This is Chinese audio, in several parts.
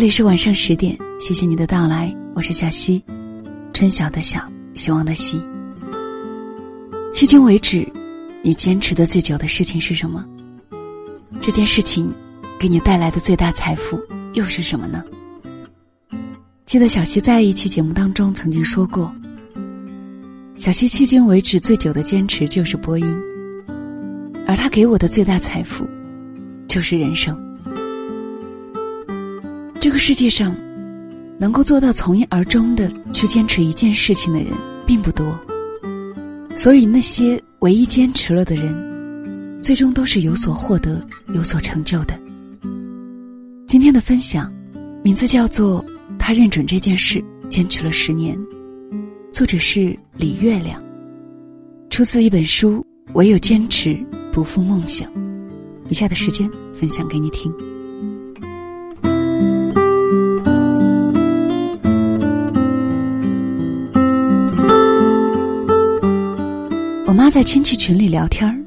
这里是晚上十点，谢谢你的到来，我是小溪，春晓的晓，希望的希。迄今为止，你坚持的最久的事情是什么？这件事情给你带来的最大财富又是什么呢？记得小溪在一期节目当中曾经说过，小溪迄今为止最久的坚持就是播音，而他给我的最大财富就是人生。这个世界上，能够做到从一而终的去坚持一件事情的人并不多，所以那些唯一坚持了的人，最终都是有所获得、有所成就的。今天的分享，名字叫做《他认准这件事，坚持了十年》，作者是李月亮，出自一本书《唯有坚持，不负梦想》。以下的时间分享给你听。在亲戚群里聊天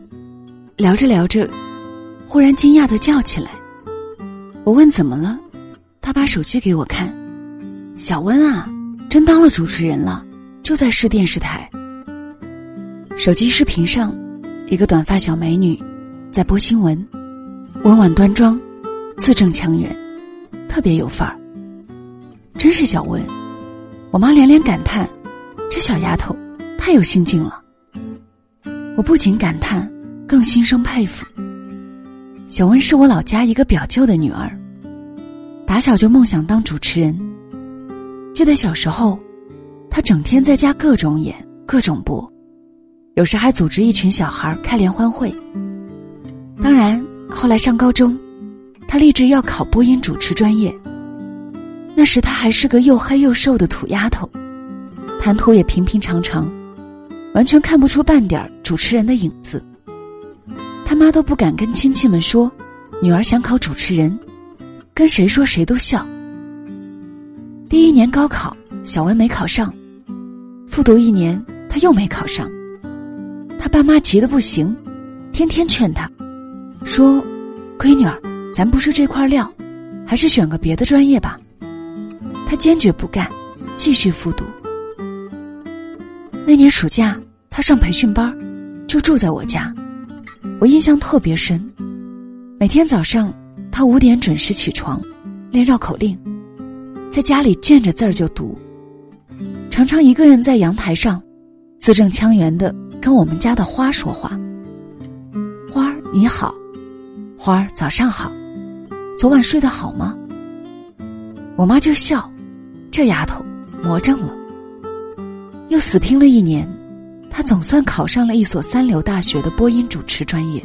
聊着聊着，忽然惊讶的叫起来。我问怎么了，他把手机给我看，小温啊，真当了主持人了，就在市电视台。手机视频上，一个短发小美女在播新闻，温婉端庄，字正腔圆，特别有范儿。真是小温，我妈连连感叹，这小丫头太有心境了。我不仅感叹，更心生佩服。小温是我老家一个表舅的女儿，打小就梦想当主持人。记得小时候，她整天在家各种演、各种播，有时还组织一群小孩开联欢会。当然，后来上高中，她立志要考播音主持专业。那时她还是个又黑又瘦的土丫头，谈吐也平平常常。完全看不出半点主持人的影子。他妈都不敢跟亲戚们说，女儿想考主持人，跟谁说谁都笑。第一年高考，小文没考上，复读一年，他又没考上。他爸妈急得不行，天天劝他，说：“闺女儿，咱不是这块料，还是选个别的专业吧。”他坚决不干，继续复读。那年暑假，他上培训班，就住在我家。我印象特别深，每天早上他五点准时起床，练绕口令，在家里见着字儿就读。常常一个人在阳台上，字正腔圆的跟我们家的花说话：“花儿你好，花儿早上好，昨晚睡得好吗？”我妈就笑：“这丫头魔怔了。”又死拼了一年，他总算考上了一所三流大学的播音主持专业。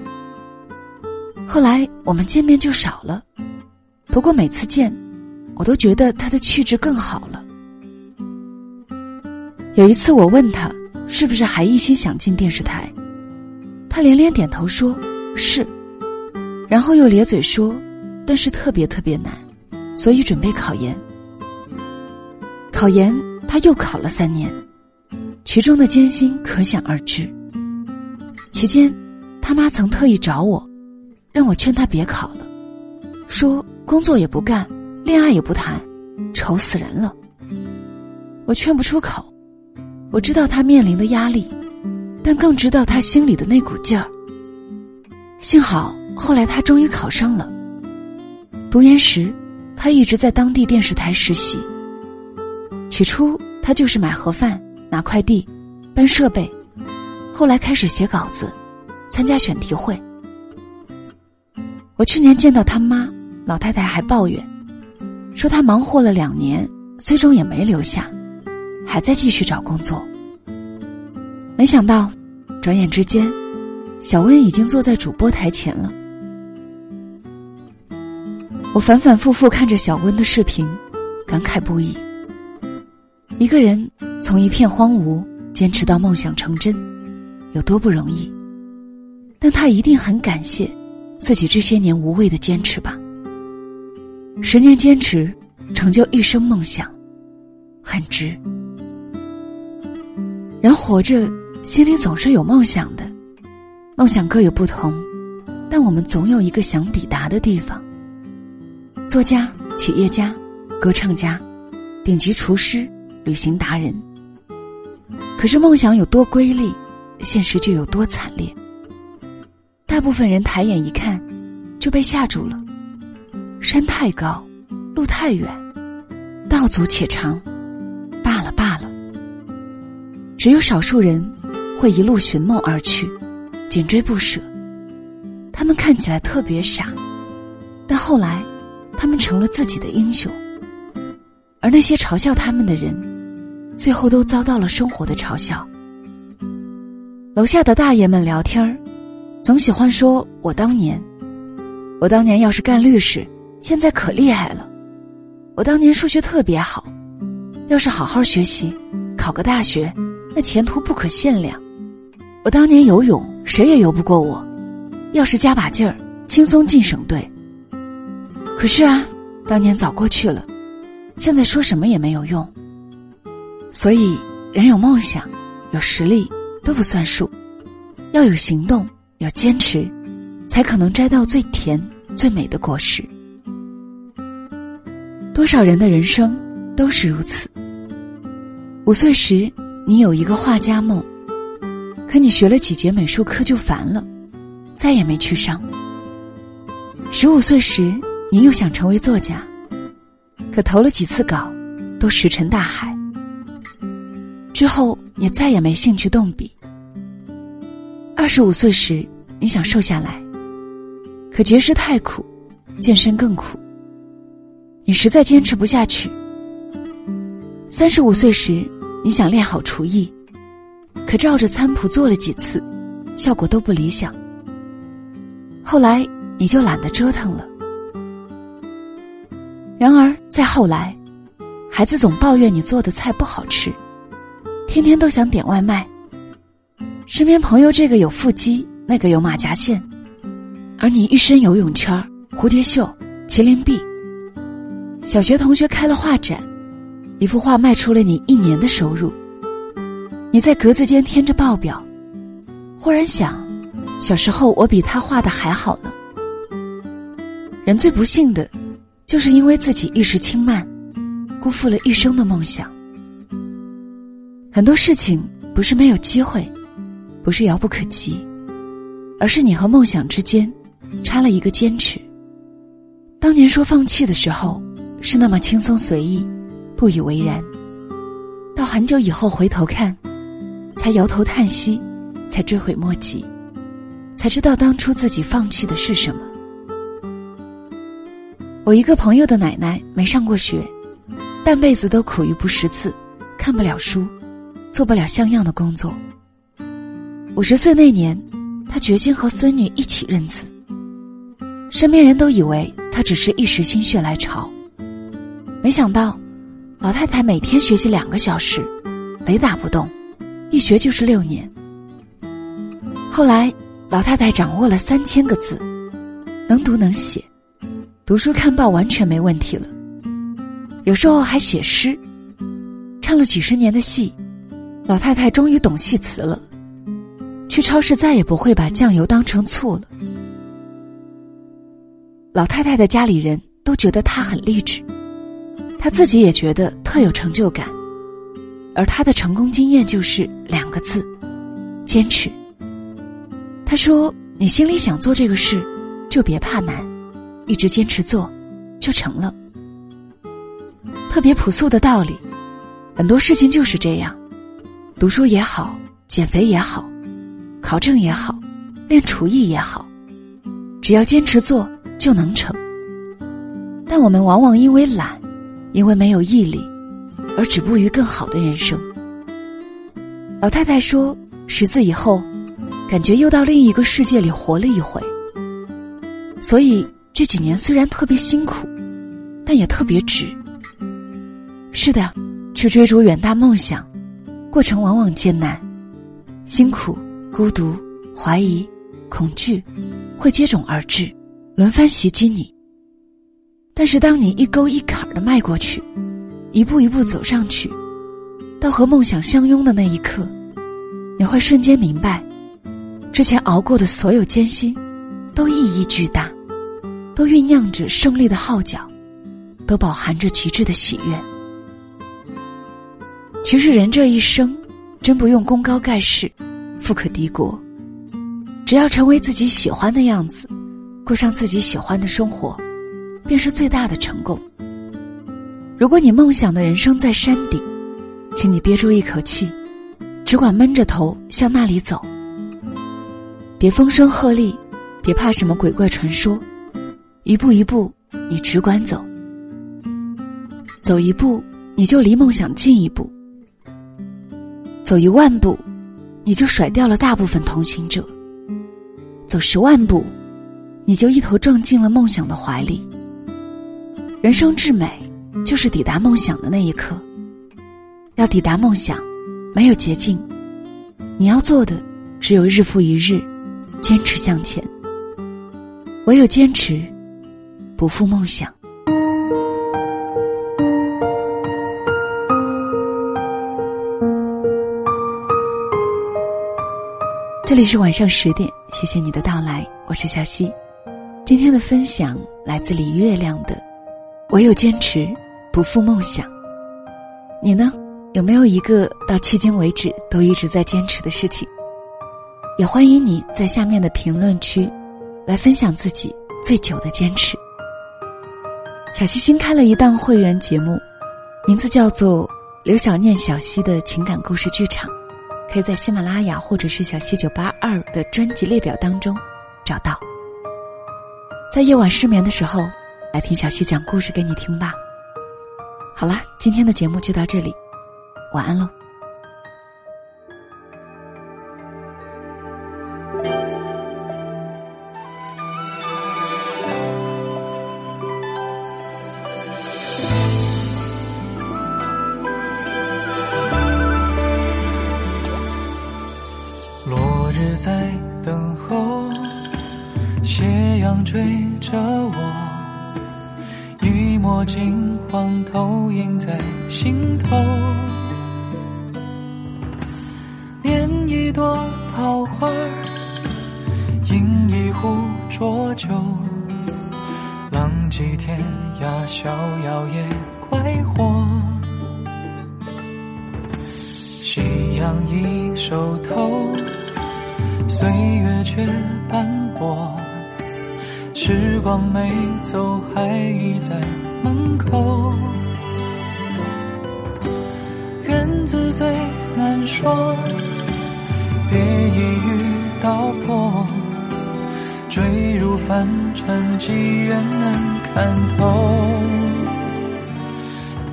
后来我们见面就少了，不过每次见，我都觉得他的气质更好了。有一次我问他是不是还一心想进电视台，他连连点头说是，然后又咧嘴说，但是特别特别难，所以准备考研。考研他又考了三年。其中的艰辛可想而知。期间，他妈曾特意找我，让我劝他别考了，说工作也不干，恋爱也不谈，愁死人了。我劝不出口，我知道他面临的压力，但更知道他心里的那股劲儿。幸好后来他终于考上了。读研时，他一直在当地电视台实习。起初，他就是买盒饭。拿快递，搬设备，后来开始写稿子，参加选题会。我去年见到他妈，老太太还抱怨，说他忙活了两年，最终也没留下，还在继续找工作。没想到，转眼之间，小温已经坐在主播台前了。我反反复复看着小温的视频，感慨不已。一个人。从一片荒芜坚持到梦想成真，有多不容易？但他一定很感谢自己这些年无畏的坚持吧。十年坚持，成就一生梦想，很值。人活着，心里总是有梦想的，梦想各有不同，但我们总有一个想抵达的地方。作家、企业家、歌唱家、顶级厨师、旅行达人。可是梦想有多瑰丽，现实就有多惨烈。大部分人抬眼一看，就被吓住了。山太高，路太远，道阻且长，罢了罢了。只有少数人会一路寻梦而去，紧追不舍。他们看起来特别傻，但后来，他们成了自己的英雄。而那些嘲笑他们的人。最后都遭到了生活的嘲笑。楼下的大爷们聊天儿，总喜欢说：“我当年，我当年要是干律师，现在可厉害了。我当年数学特别好，要是好好学习，考个大学，那前途不可限量。我当年游泳，谁也游不过我，要是加把劲儿，轻松进省队。可是啊，当年早过去了，现在说什么也没有用。”所以，人有梦想，有实力都不算数，要有行动，有坚持，才可能摘到最甜、最美的果实。多少人的人生都是如此。五岁时，你有一个画家梦，可你学了几节美术课就烦了，再也没去上。十五岁时，你又想成为作家，可投了几次稿，都石沉大海。之后，你再也没兴趣动笔。二十五岁时，你想瘦下来，可节食太苦，健身更苦。你实在坚持不下去。三十五岁时，你想练好厨艺，可照着餐谱做了几次，效果都不理想。后来，你就懒得折腾了。然而，再后来，孩子总抱怨你做的菜不好吃。天天都想点外卖，身边朋友这个有腹肌，那个有马甲线，而你一身游泳圈、蝴蝶袖、麒麟臂。小学同学开了画展，一幅画卖出了你一年的收入。你在格子间添着报表，忽然想，小时候我比他画的还好呢。人最不幸的，就是因为自己一时轻慢，辜负了一生的梦想。很多事情不是没有机会，不是遥不可及，而是你和梦想之间差了一个坚持。当年说放弃的时候，是那么轻松随意，不以为然；到很久以后回头看，才摇头叹息，才追悔莫及，才知道当初自己放弃的是什么。我一个朋友的奶奶没上过学，半辈子都苦于不识字，看不了书。做不了像样的工作。五十岁那年，他决心和孙女一起认字。身边人都以为他只是一时心血来潮，没想到，老太太每天学习两个小时，雷打不动，一学就是六年。后来，老太太掌握了三千个字，能读能写，读书看报完全没问题了。有时候还写诗，唱了几十年的戏。老太太终于懂戏词了，去超市再也不会把酱油当成醋了。老太太的家里人都觉得她很励志，她自己也觉得特有成就感，而她的成功经验就是两个字：坚持。她说：“你心里想做这个事，就别怕难，一直坚持做，就成了。”特别朴素的道理，很多事情就是这样。读书也好，减肥也好，考证也好，练厨艺也好，只要坚持做就能成。但我们往往因为懒，因为没有毅力，而止步于更好的人生。老太太说：“识字以后，感觉又到另一个世界里活了一回。所以这几年虽然特别辛苦，但也特别值。是的，去追逐远大梦想。”过程往往艰难、辛苦、孤独、怀疑、恐惧，会接踵而至，轮番袭击你。但是，当你一沟一坎儿的迈过去，一步一步走上去，到和梦想相拥的那一刻，你会瞬间明白，之前熬过的所有艰辛，都意义巨大，都酝酿着胜利的号角，都饱含着极致的喜悦。其实人这一生，真不用功高盖世，富可敌国，只要成为自己喜欢的样子，过上自己喜欢的生活，便是最大的成功。如果你梦想的人生在山顶，请你憋住一口气，只管闷着头向那里走。别风声鹤唳，别怕什么鬼怪传说，一步一步，你只管走。走一步，你就离梦想近一步；走一万步，你就甩掉了大部分同行者；走十万步，你就一头撞进了梦想的怀里。人生至美，就是抵达梦想的那一刻。要抵达梦想，没有捷径，你要做的只有日复一日。坚持向前，唯有坚持，不负梦想。这里是晚上十点，谢谢你的到来，我是小溪。今天的分享来自李月亮的《唯有坚持，不负梦想》。你呢？有没有一个到迄今为止都一直在坚持的事情？也欢迎你在下面的评论区，来分享自己最久的坚持。小溪新开了一档会员节目，名字叫做《刘小念小溪的情感故事剧场》，可以在喜马拉雅或者是小溪九八二的专辑列表当中找到。在夜晚失眠的时候，来听小溪讲故事给你听吧。好啦，今天的节目就到这里，晚安喽。一朵桃花，饮一壶浊酒，浪迹天涯，逍遥也快活。夕阳已收头。岁月却斑驳，时光没走，还倚在门口。缘字最难说，别一语道破。坠入凡尘，几人能看透？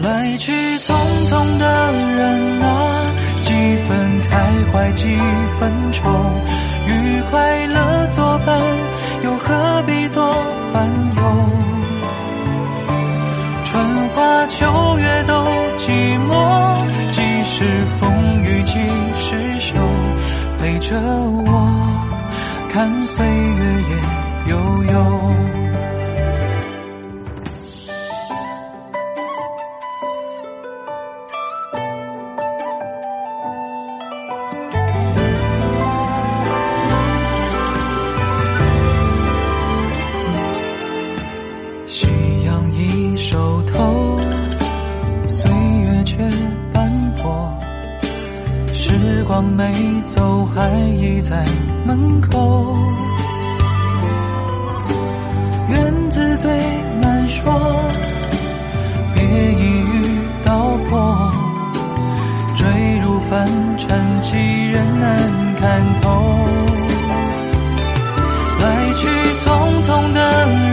来去匆匆的人啊，几分开怀，几分愁。与快乐作伴，又何必多烦忧？春花秋月都寂寞，几时风雨几时休？陪着我，看岁月也悠悠。时光没走，还倚在门口。缘字最难说，别一语道破。坠入凡尘，几人能看透？来去匆匆的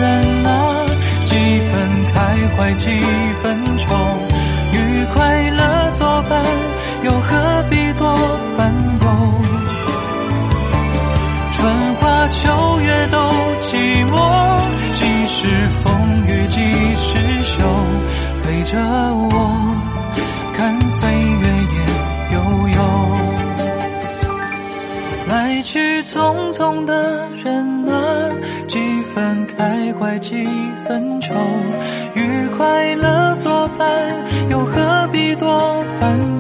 人啊，几分开怀，几分愁。与快乐作伴，着我，看岁月也悠悠。来去匆匆的人啊，几分开怀几分愁，与快乐作伴，又何必多烦？